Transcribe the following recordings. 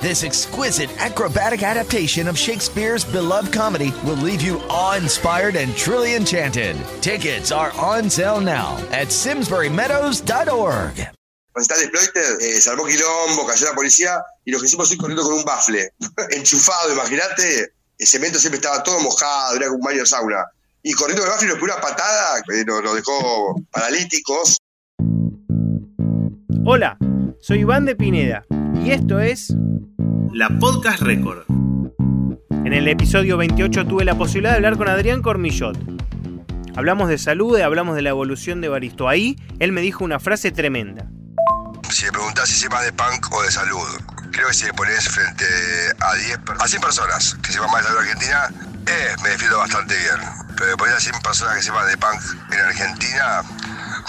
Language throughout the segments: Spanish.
This exquisite acrobatic adaptation of Shakespeare's beloved comedy will leave you awe-inspired and truly enchanted. Tickets are on sale now at simsburymeadows.org. Está el exploiter, eh, salvó quilombo, cayó la policía y lo que hicimos fue corriendo con un bafle, enchufado, imagínate, el cemento siempre estaba todo mojado, era como un baño de sauna. Y corriendo con el bafle nos pegó una patada, que nos, nos dejó paralíticos. Hola, soy Iván de Pineda y esto es La Podcast Record. En el episodio 28 tuve la posibilidad de hablar con Adrián Cormillot. Hablamos de salud y hablamos de la evolución de Baristo. Ahí él me dijo una frase tremenda. Si me preguntás si sé más de punk o de salud, creo que si me pones frente a 10 per- a 100 personas que sepan más de salud argentina, eh, me defiendo bastante bien. Pero pones a 100 personas que sepan de punk en Argentina,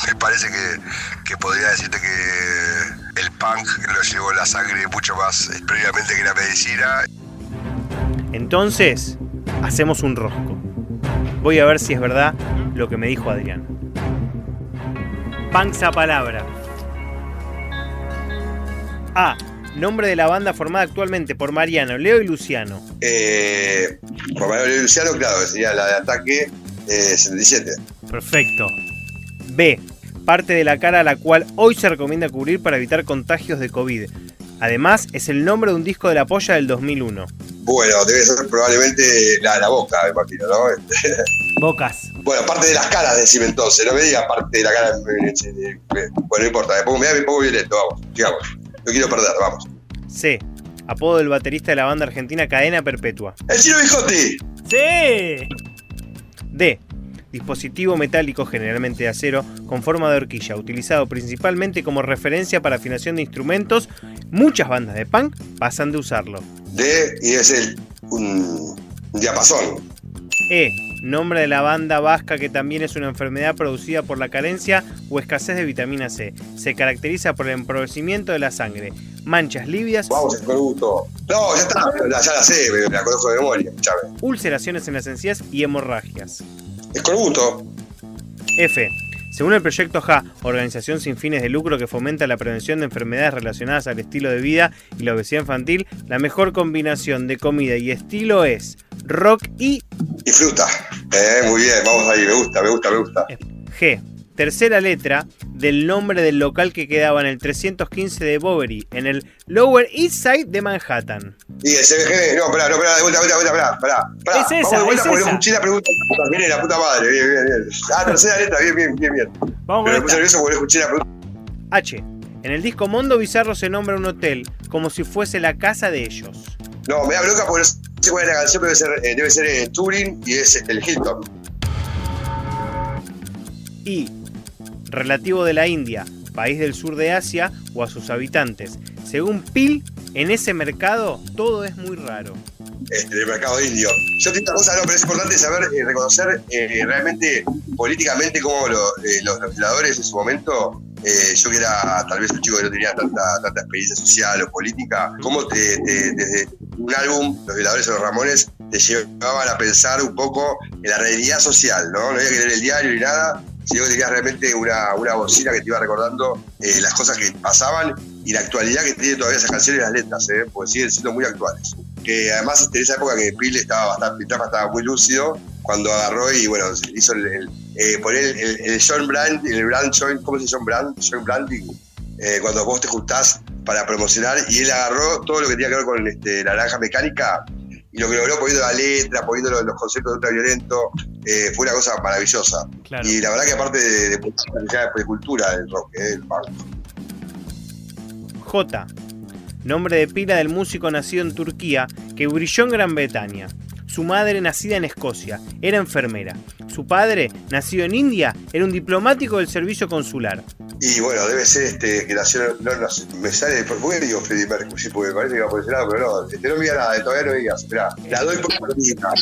me parece que, que podría decirte que el punk lo llevó la sangre mucho más eh, previamente que la medicina. Entonces, hacemos un rosco. Voy a ver si es verdad lo que me dijo Adrián. Panza palabra. A. Nombre de la banda formada actualmente por Mariano, Leo y Luciano. Eh, por Manuel Luciano, claro, sería la de ataque eh, 77. Perfecto. B. Parte de la cara a la cual hoy se recomienda cubrir para evitar contagios de COVID. Además, es el nombre de un disco de la polla del 2001. Bueno, debe ser probablemente la, la boca, me imagino, ¿no? Bocas. Bueno, parte de las caras, decime entonces, no me digas parte de la cara. Bueno, no importa, me pongo, me pongo violento, vamos, sigamos. No quiero perder, vamos. C. Apodo del baterista de la banda argentina Cadena Perpetua. ¡El Chino Bijotti! ¡Sí! D. Dispositivo metálico generalmente de acero con forma de horquilla, utilizado principalmente como referencia para afinación de instrumentos. Muchas bandas de punk pasan de usarlo. D y es el. un, diapasón. E. Nombre de la banda vasca que también es una enfermedad producida por la carencia o escasez de vitamina C. Se caracteriza por el empobrecimiento de la sangre, manchas livias, Vamos, con gusto. No, ya está, ya la sé, me- la conozco de memoria, ulceraciones en las encías y hemorragias. Es con gusto. F. Según el proyecto JA, organización sin fines de lucro que fomenta la prevención de enfermedades relacionadas al estilo de vida y la obesidad infantil, la mejor combinación de comida y estilo es rock y Y fruta. Eh, muy bien, vamos ahí, me gusta, me gusta, me gusta. G. Tercera letra del nombre del local que quedaba en el 315 de Bowery, en el Lower East Side de Manhattan. Y el CBG, no, pará, no, pará, de vuelta, vuelta, vuelta, pará, pará. pará. Es esa, Vamos de vuelta es porque esa. no escuché la pregunta. Viene la puta madre, bien, bien, bien. Ah, tercera letra, bien, bien, bien, bien. Vamos Pero me puse nervioso porque escuché la pregunta. H. En el disco Mondo Bizarro se nombra un hotel como si fuese la casa de ellos. No, me da bronca porque no sé cuál es la canción, pero debe ser, eh, debe ser eh, Turing y es el Hilton. y relativo de la India, país del sur de Asia o a sus habitantes. Según Pil, en ese mercado todo es muy raro. este, del mercado indio. Yo tengo una cosa, no, pero es importante saber eh, reconocer eh, realmente políticamente cómo lo- eh, los legisladores en su momento, eh, yo que era tal vez un chico que no tenía tanta, tanta experiencia social o política, cómo te- te- desde un álbum, Los Violadores o los Ramones, te llevaban a pensar un poco en la realidad social, ¿no? No había que leer el diario ni nada, sino que tenías realmente una, una bocina que te iba recordando eh, las cosas que pasaban y la actualidad que tienen todavía esas canciones y las letras, ¿eh? porque siguen siendo muy actuales que además en esa época que Pil estaba bastante, estaba muy lúcido, cuando agarró y bueno, hizo el, el, eh, poner el, el- John Brand, el Brand Joint, ¿cómo se llama Brand? John Branding, eh, cuando vos te juntás para promocionar y él agarró todo lo que tenía que ver con este, naranja mecánica y lo que logró poniendo la letra, poniendo los, los conceptos de ultraviolento, eh, fue una cosa maravillosa. Claro. Y la verdad que aparte de, de, de cultura del rock, eh, del punk. J. Nombre de pila del músico nacido en Turquía que brilló en Gran Bretaña. Su madre, nacida en Escocia, era enfermera. Su padre, nacido en India, era un diplomático del servicio consular. Y bueno, debe ser este que nació, no, no me sale, ¿por qué digo Freddie Mercury? Porque parece que va por ese lado, pero no, este, no me diga nada, todavía no digas, esperá, la doy por perdida.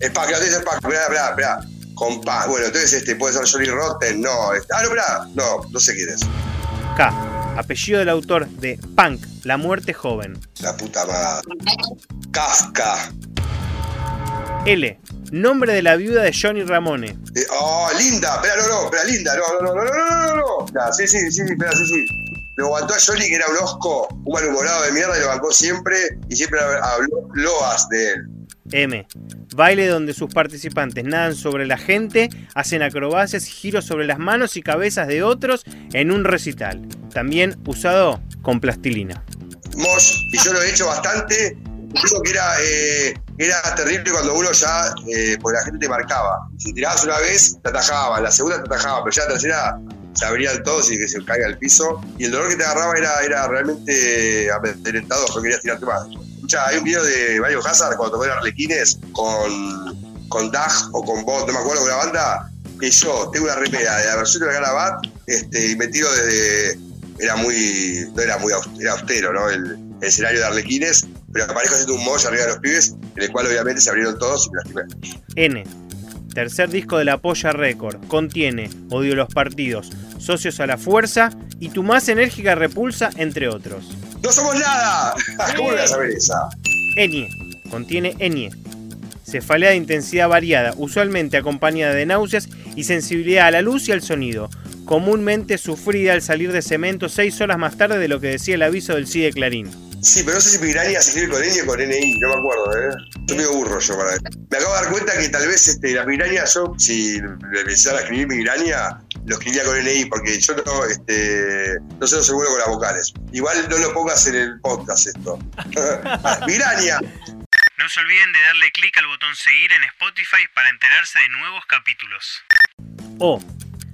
Es Pac, la es Pac, esperá, esperá, esperá, con Pac, bueno, entonces este puede ser Johnny Rotten, no, este- ah, no, esperá, no, no sé quién es. K. Apellido del autor de Punk, La muerte joven. La puta madre. Kafka. L. Nombre de la viuda de Johnny Ramone. Eh, oh, linda. Espera, no, no, espera, linda. No, no, no, no, no, no, no. Ya, sí, sí, sí, sí, espera, sí, sí. Lo aguantó a Johnny, que era un osco, un malhumorado de mierda, y lo bancó siempre, y siempre habló loas de él. M. Baile donde sus participantes nadan sobre la gente, hacen acrobacias y giros sobre las manos y cabezas de otros en un recital. También usado con plastilina. Mosh, y yo lo he hecho bastante. Digo que era, eh, era terrible cuando uno ya, eh, pues la gente te marcaba. Si tirabas una vez, te atajaba, la segunda te atajaba, pero ya la tercera se abrían todos y que se caiga al piso. Y el dolor que te agarraba era, era realmente amedrentador, porque querías tirarte más hay un video de Mario Hazard cuando tocó en Arlequines con, con Dag o con Bot, no me acuerdo, con la banda, que yo tengo una remera de la versión de la Gala este, y metido desde. Era muy. No era muy austero, ¿no? El, escenario de Arlequines, pero aparezco haciendo un mosh arriba de los pibes, en el cual obviamente se abrieron todos y me lastimé. N. Tercer disco de la Polla Record. Contiene Odio los partidos, Socios a la Fuerza y Tu más enérgica repulsa, entre otros. ¡No somos nada! ¿Cómo a esa? Enie. Contiene Enie. Cefalea de intensidad variada, usualmente acompañada de náuseas y sensibilidad a la luz y al sonido. Comúnmente sufrida al salir de cemento seis horas más tarde de lo que decía el aviso del CIDE Clarín. Sí, pero no sé si Migraña se escribe con N o con NI, no me acuerdo, ¿eh? Estoy medio burro yo para Me acabo de dar cuenta que tal vez este, la migraña, yo, si empezara a escribir migraña, lo escribía con NI, porque yo no, este, no sé lo seguro con las vocales. Igual no lo pongas en el podcast esto. migraña. No se olviden de darle clic al botón seguir en Spotify para enterarse de nuevos capítulos. O.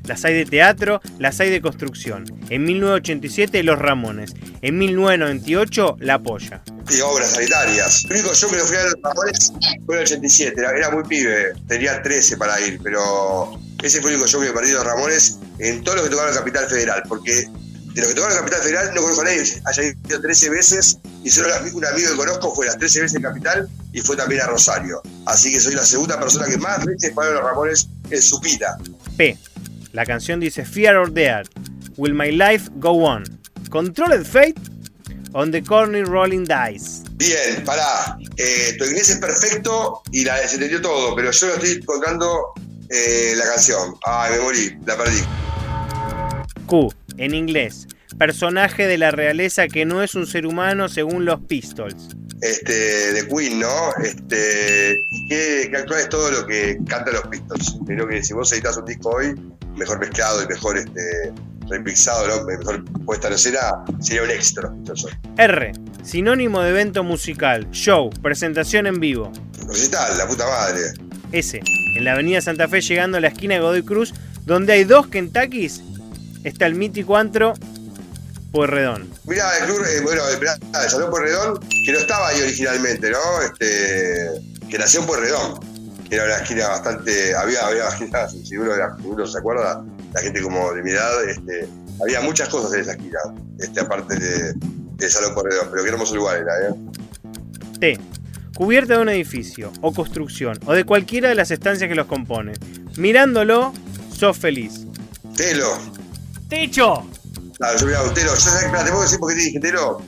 Las hay de teatro, las hay de construcción. En 1987 Los Ramones. En 1998 La Polla. Y obras sanitarias. El único show que lo fui a Los Ramones fue en el 87. Era, muy pibe. Tenía 13 para ir, pero ese fue el único show que perdido Los Ramones en todo lo que tocaron Capital Federal. Porque de lo que tocaron Capital Federal no conozco a nadie. Haya ido 13 veces y solo un amigo que conozco fue las 13 veces en Capital y fue también a Rosario. Así que soy la segunda persona que más veces pagó Los Ramones en su vida. P. La canción dice Fear or Death, Will My Life Go On? Controlled Fate on the Corner Rolling Dice. Bien, pará. Eh, tu inglés es perfecto y la, se entendió todo, pero yo lo estoy contando eh, la canción. Ay, me morí, la perdí. Q, en inglés. Personaje de la realeza que no es un ser humano según los Pistols. Este, de Queen, ¿no? Este, y que, actual es todo lo que cantan los Pistols. Creo que si vos editas un disco hoy, mejor mezclado y mejor este, remixado, ¿no? mejor puesta en escena, sería un extra. R. Sinónimo de evento musical, show, presentación en vivo. Recital, la puta madre. S. En la avenida Santa Fe, llegando a la esquina de Godoy Cruz, donde hay dos Kentuckys, está el mítico antro Puerredón. Mira, el club, eh, bueno, el, el Salón Puerredón, que no estaba ahí originalmente, ¿no? Este, que nació en Puerredón era una esquina bastante. Había, había esquinas, si uno, uno, se acuerda, la gente como de mi edad, este, había muchas cosas en esa esquina, este, aparte de, del Salón Corredor, pero qué hermoso lugar era, ¿eh? T. Cubierta de un edificio, o construcción, o de cualquiera de las estancias que los componen. Mirándolo, sos feliz. Telo. ¡Techo! Claro, yo miraba un telo. Yo, espera, te puedo decir por qué te dije telo.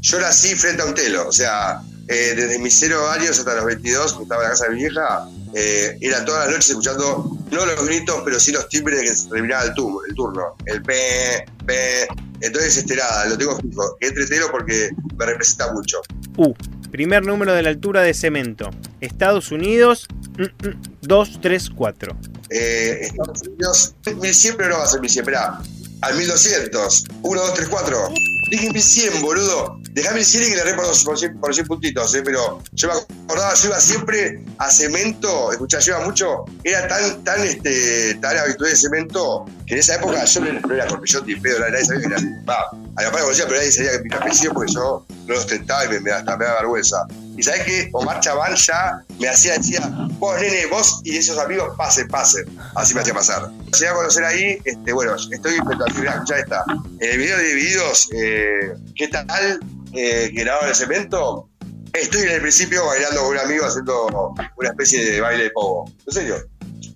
Yo nací frente a un telo, o sea, eh, desde mis cero años hasta los 22, que estaba en la casa de mi vieja, eh, era todas las noches escuchando, no los gritos, pero sí los timbres de que se terminaba el, turno, el turno. El P, P. Entonces, este, nada, lo tengo fijo. Entretero porque me representa mucho. U. Primer número de la altura de cemento. Estados Unidos, 2, 3, 4. Estados Unidos, 1100, pero no va a ser 1100, esperá. Al 1200. 1, 2, 3, 4. Dije 1100, boludo. Dejame el 100 y que le re por, 100, por 100 puntitos, ¿eh? pero yo me acordaba, yo iba siempre a cemento, escuchá, iba mucho, era tan, tan, este, tan habitual de cemento que en esa época yo no, era corpillote pedo, nadie sabía que era. Va, a la par conocía, pero nadie sabía que mi apellido porque yo no lo ostentaba y me, me, me daba vergüenza. Y sabes que Omar Chabán ya me hacía, decía, vos nene, vos y esos amigos pasen, pasen. Así me hacía pasar. Llegué a conocer ahí, este, bueno, estoy ya está. En el video de Divididos, eh, ¿qué tal? Eh, que grababa el cemento, estoy en el principio bailando con un amigo haciendo una especie de baile de pogo. En serio.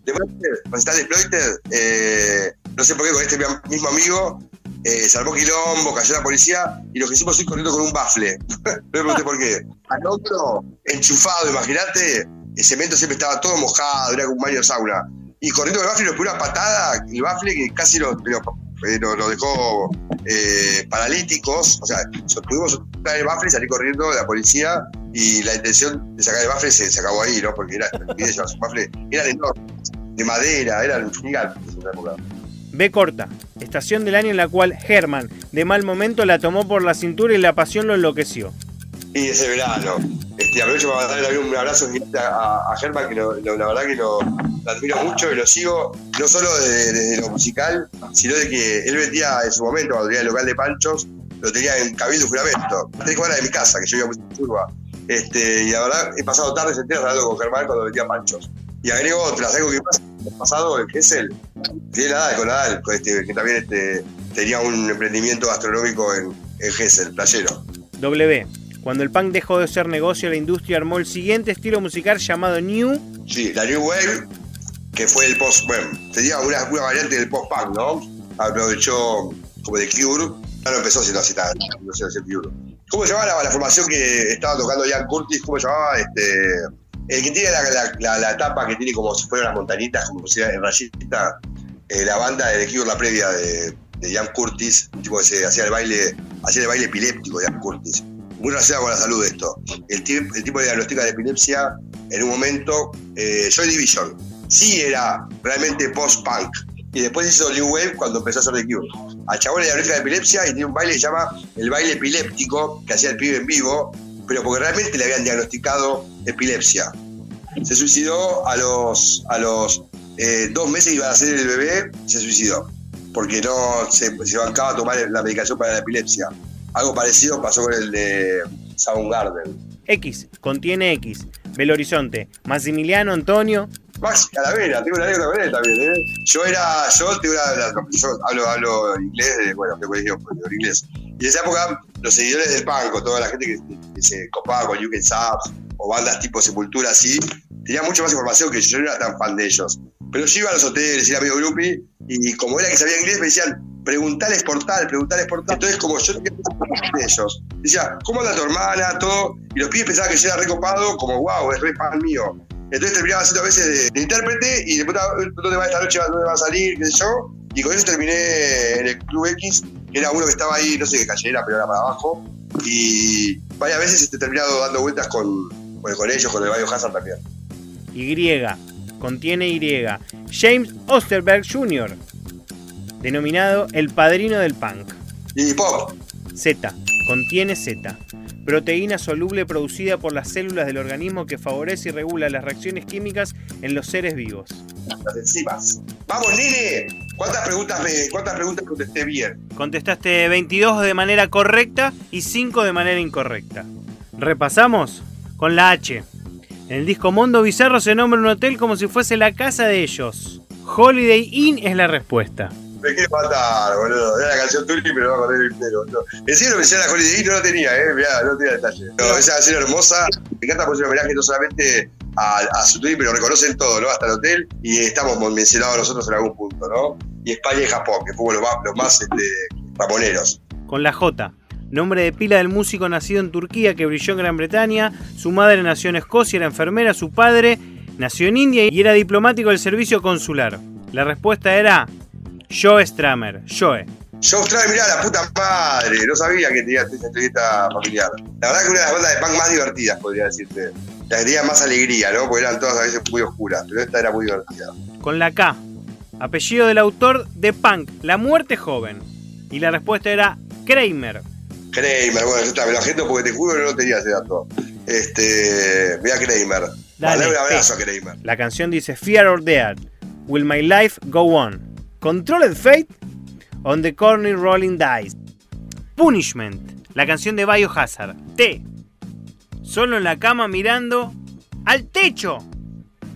Después, cuando está deployed, eh, no sé por qué con este mismo amigo, eh, quilombo, cayó la policía y lo que hicimos fue corriendo con un bafle. no me pregunté por qué. Al otro, enchufado, imagínate, el cemento siempre estaba todo mojado, era como un baño de sauna. Y corriendo con el bafle nos pegó una patada, el bafle que casi lo, eh, lo, dejó eh, paralíticos. O sea, pudimos soltar el bafle y salir corriendo de la policía y la intención de sacar el bafle se, acabó ahí, ¿no? Porque era, su bafle eran enormes, de madera, eran gigantes en esa época. B corta, estación del año en la cual Herman, de mal momento, la tomó por la cintura y la pasión lo enloqueció. Y ese verano. Este, aprovecho para darle un abrazo a, a Germán, que la verdad que lo, admiro mucho y lo sigo, no solo desde, lo musical, sino de que él vendía en su momento, cuando tenía el local de panchos, lo tenía en Cabildo Juramento, tres cuadras de mi casa, que yo iba muy curva. Este, y la verdad, he pasado tardes enteras hablando con Germán cuando vendía panchos. Y agrego otras, algo que pasa el pasado, el que es el, tiene Nadal con Nadal, este, que también este, tenía un emprendimiento gastronómico en, en Gessel, playero. W. Cuando el punk dejó de ser negocio, la industria armó el siguiente estilo musical llamado New. Sí, la New Wave, que fue el post, bueno, tenía una, una variante del post-punk, ¿no? Aprovechó como de Cure, ya no empezó siendo así tan, no sé, Cure. ¿Cómo se llamaba la, formación que estaba tocando Ian Curtis? ¿Cómo se llamaba? Este, el que tiene la, la, tapa que tiene como si fueran las montañitas, como si fuera en rayita, eh, la banda de Cure, la previa de, de Ian Curtis, un tipo que se hacía el baile, hacía el baile epiléptico de Ian Curtis muy relacionado con la salud esto. El, el tipo de diagnóstica de epilepsia, en un momento, eh, Joy Division, sí era realmente post-punk. Y después hizo New Wave cuando empezó a hacer The Cure. Al chabón le diagnóstica de epilepsia y tiene un baile que se llama el baile epiléptico, que hacía el pibe en vivo, pero porque realmente le habían diagnosticado epilepsia. Se suicidó a los, a los eh, dos meses iba a nacer el bebé, se suicidó, porque no se, se bancaba a tomar la medicación para la epilepsia. Algo parecido pasó con el de Soundgarden. X, contiene X. Belo Horizonte, Maximiliano Antonio. Max Calavera, tengo una anécdota con él también, ¿eh? Yo era, yo, tengo una, yo hablo, hablo inglés, de, bueno, de colegio, de inglés. Y en esa época, los seguidores del Panco, toda la gente que, se copaba con UK Subs o bandas tipo Sepultura así, tenía mucha más información que yo, no era tan fan de ellos. Pero yo iba a los hoteles, era medio groupie, y como era que sabía inglés, me decían, preguntales por tal, preguntales por tal. Entonces, como yo tenía de ellos, decía, ¿cómo anda tu hermana? Todo. Y los pibes pensaban que yo era recopado, como, wow, es re fan mío. Entonces terminaba haciendo a veces de, intérprete y después, ¿dónde va esta noche? ¿Dónde va a salir? ¿Qué sé? Y con eso terminé en el Club X, era uno que estaba ahí, no sé qué calle era, pero era para abajo. Y varias veces he este, terminado dando vueltas con, con ellos, con el Hazard también. Y, contiene Y. James Osterberg Jr., denominado el padrino del punk. Y pop. Z, contiene Z, proteína soluble producida por las células del organismo que favorece y regula las reacciones químicas en los seres vivos. Las enzimas. Vamos, nene. ¿Cuántas preguntas, me, ¿Cuántas preguntas contesté bien? Contestaste 22 de manera correcta y 5 de manera incorrecta. Repasamos con la H. En el disco Mundo Bizarro se nombra un hotel como si fuese la casa de ellos. Holiday Inn es la respuesta. Me quiere matar, boludo. Era la canción turca, pero no va a contar el entero. En serio, me decía la Holiday Inn, no lo tenía, eh. Mirá, no tenía detalle. No, esa canción hermosa. Me encanta por un homenaje no solamente a, a su tweet, pero reconocen todo, ¿no? Hasta el hotel. Y estamos mencionados nosotros en algún punto, ¿no? Y España y Japón, que fuimos los más, los más este, ramoneros. Con la J nombre de pila del músico nacido en Turquía que brilló en Gran Bretaña, su madre nació en Escocia, era enfermera, su padre nació en India y era diplomático del servicio consular. La respuesta era Joe Stramer, Joe. Joe Stramer, mirá, la puta madre, no sabía que tenía esta entrevista familiar. La verdad que una de las bandas de punk más divertidas, podría decirte. Tenía más alegría, ¿no? Porque eran todas a veces muy oscuras, pero esta era muy divertida. Con la K, apellido del autor de Punk, La Muerte Joven. Y la respuesta era Kramer. Kramer, bueno, yo está, me lo agendo porque te juro que no tenía ese dato. Este, mira Kramer. Dale, un abrazo a Kramer. La canción dice Fear or Dead, Will My Life Go On? Controlled Fate, On the Corner Rolling Dice. Punishment, la canción de Biohazard. T. Solo en la cama mirando al techo.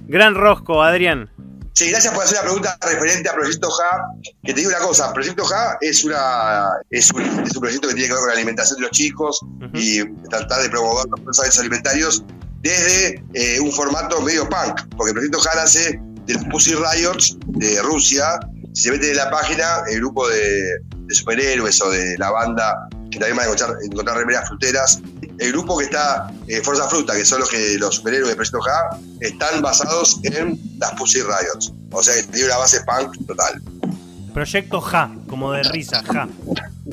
Gran rosco, Adrián. Sí, gracias por hacer la pregunta referente a Proyecto JA. Que te digo una cosa, Proyecto JA es, una, es, un, es un proyecto que tiene que ver con la alimentación de los chicos y tratar de promover los hábitos alimentarios desde eh, un formato medio punk, porque el Proyecto JA nace de los Pussy Riots de Rusia. Si se mete en la página, el grupo de, de superhéroes o de la banda, que también van a encontrar, encontrar remeras fruteras. El grupo que está, eh, Fuerza Fruta, que son los que los superhéroes de Presto J, están basados en las Pussy Riots. O sea, que tiene una base punk total. Proyecto Ja, como de risa, Ja.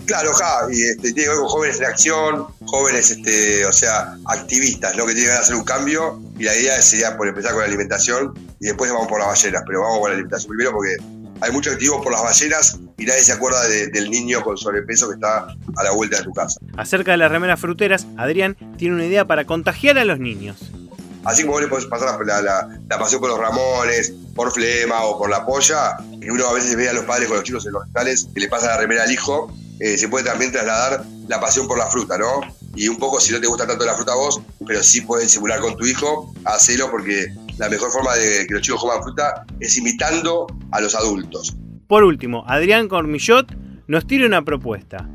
Claro, ja, y este, tiene que ver con jóvenes en acción, jóvenes, este, o sea, activistas, ¿no? Que tienen que hacer un cambio. Y la idea sería por empezar con la alimentación y después vamos por las ballenas, pero vamos con la alimentación primero porque hay mucho activo por las ballenas y nadie se acuerda de- del niño con sobrepeso que está a la vuelta de tu casa. Acerca de las remeras fruteras, Adrián tiene una idea para contagiar a los niños. Así como vos le podés pasar la, la- la pasión por los Ramones, por Flema o por la polla, y uno a veces ve a los padres con los chicos en los hospitales que le pasa la remera al hijo, eh, se puede también trasladar la pasión por la fruta, ¿no? Y un poco, si no te gusta tanto la fruta a vos, pero sí puedes simular con tu hijo, hacelo porque la mejor forma de que los chicos coman fruta es imitando a los adultos. Por último, Adrián Cormillot nos tira una propuesta.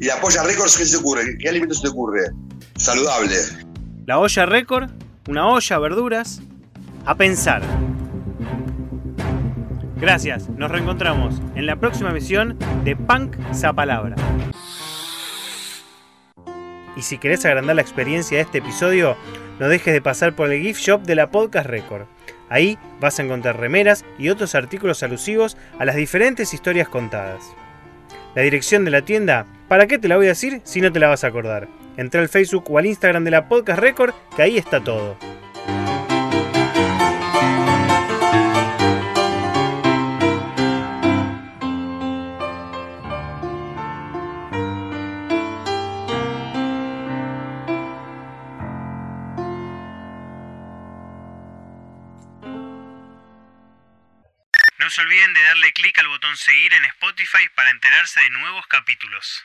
¿Y la polla récords qué se te ocurre? ¿Qué alimento se te ocurre? Saludable. La olla récord, una olla, verduras, a pensar. Gracias, nos reencontramos en la próxima emisión de Punk Palabra. Y si querés agrandar la experiencia de este episodio, no dejes de pasar por el gift shop de la Podcast Record. Ahí vas a encontrar remeras y otros artículos alusivos a las diferentes historias contadas. La dirección de la tienda, ¿para qué te la voy a decir si no te la vas a acordar? Entra al Facebook o al Instagram de la Podcast Record, que ahí está todo. Se olviden de darle clic al botón seguir en Spotify para enterarse de nuevos capítulos.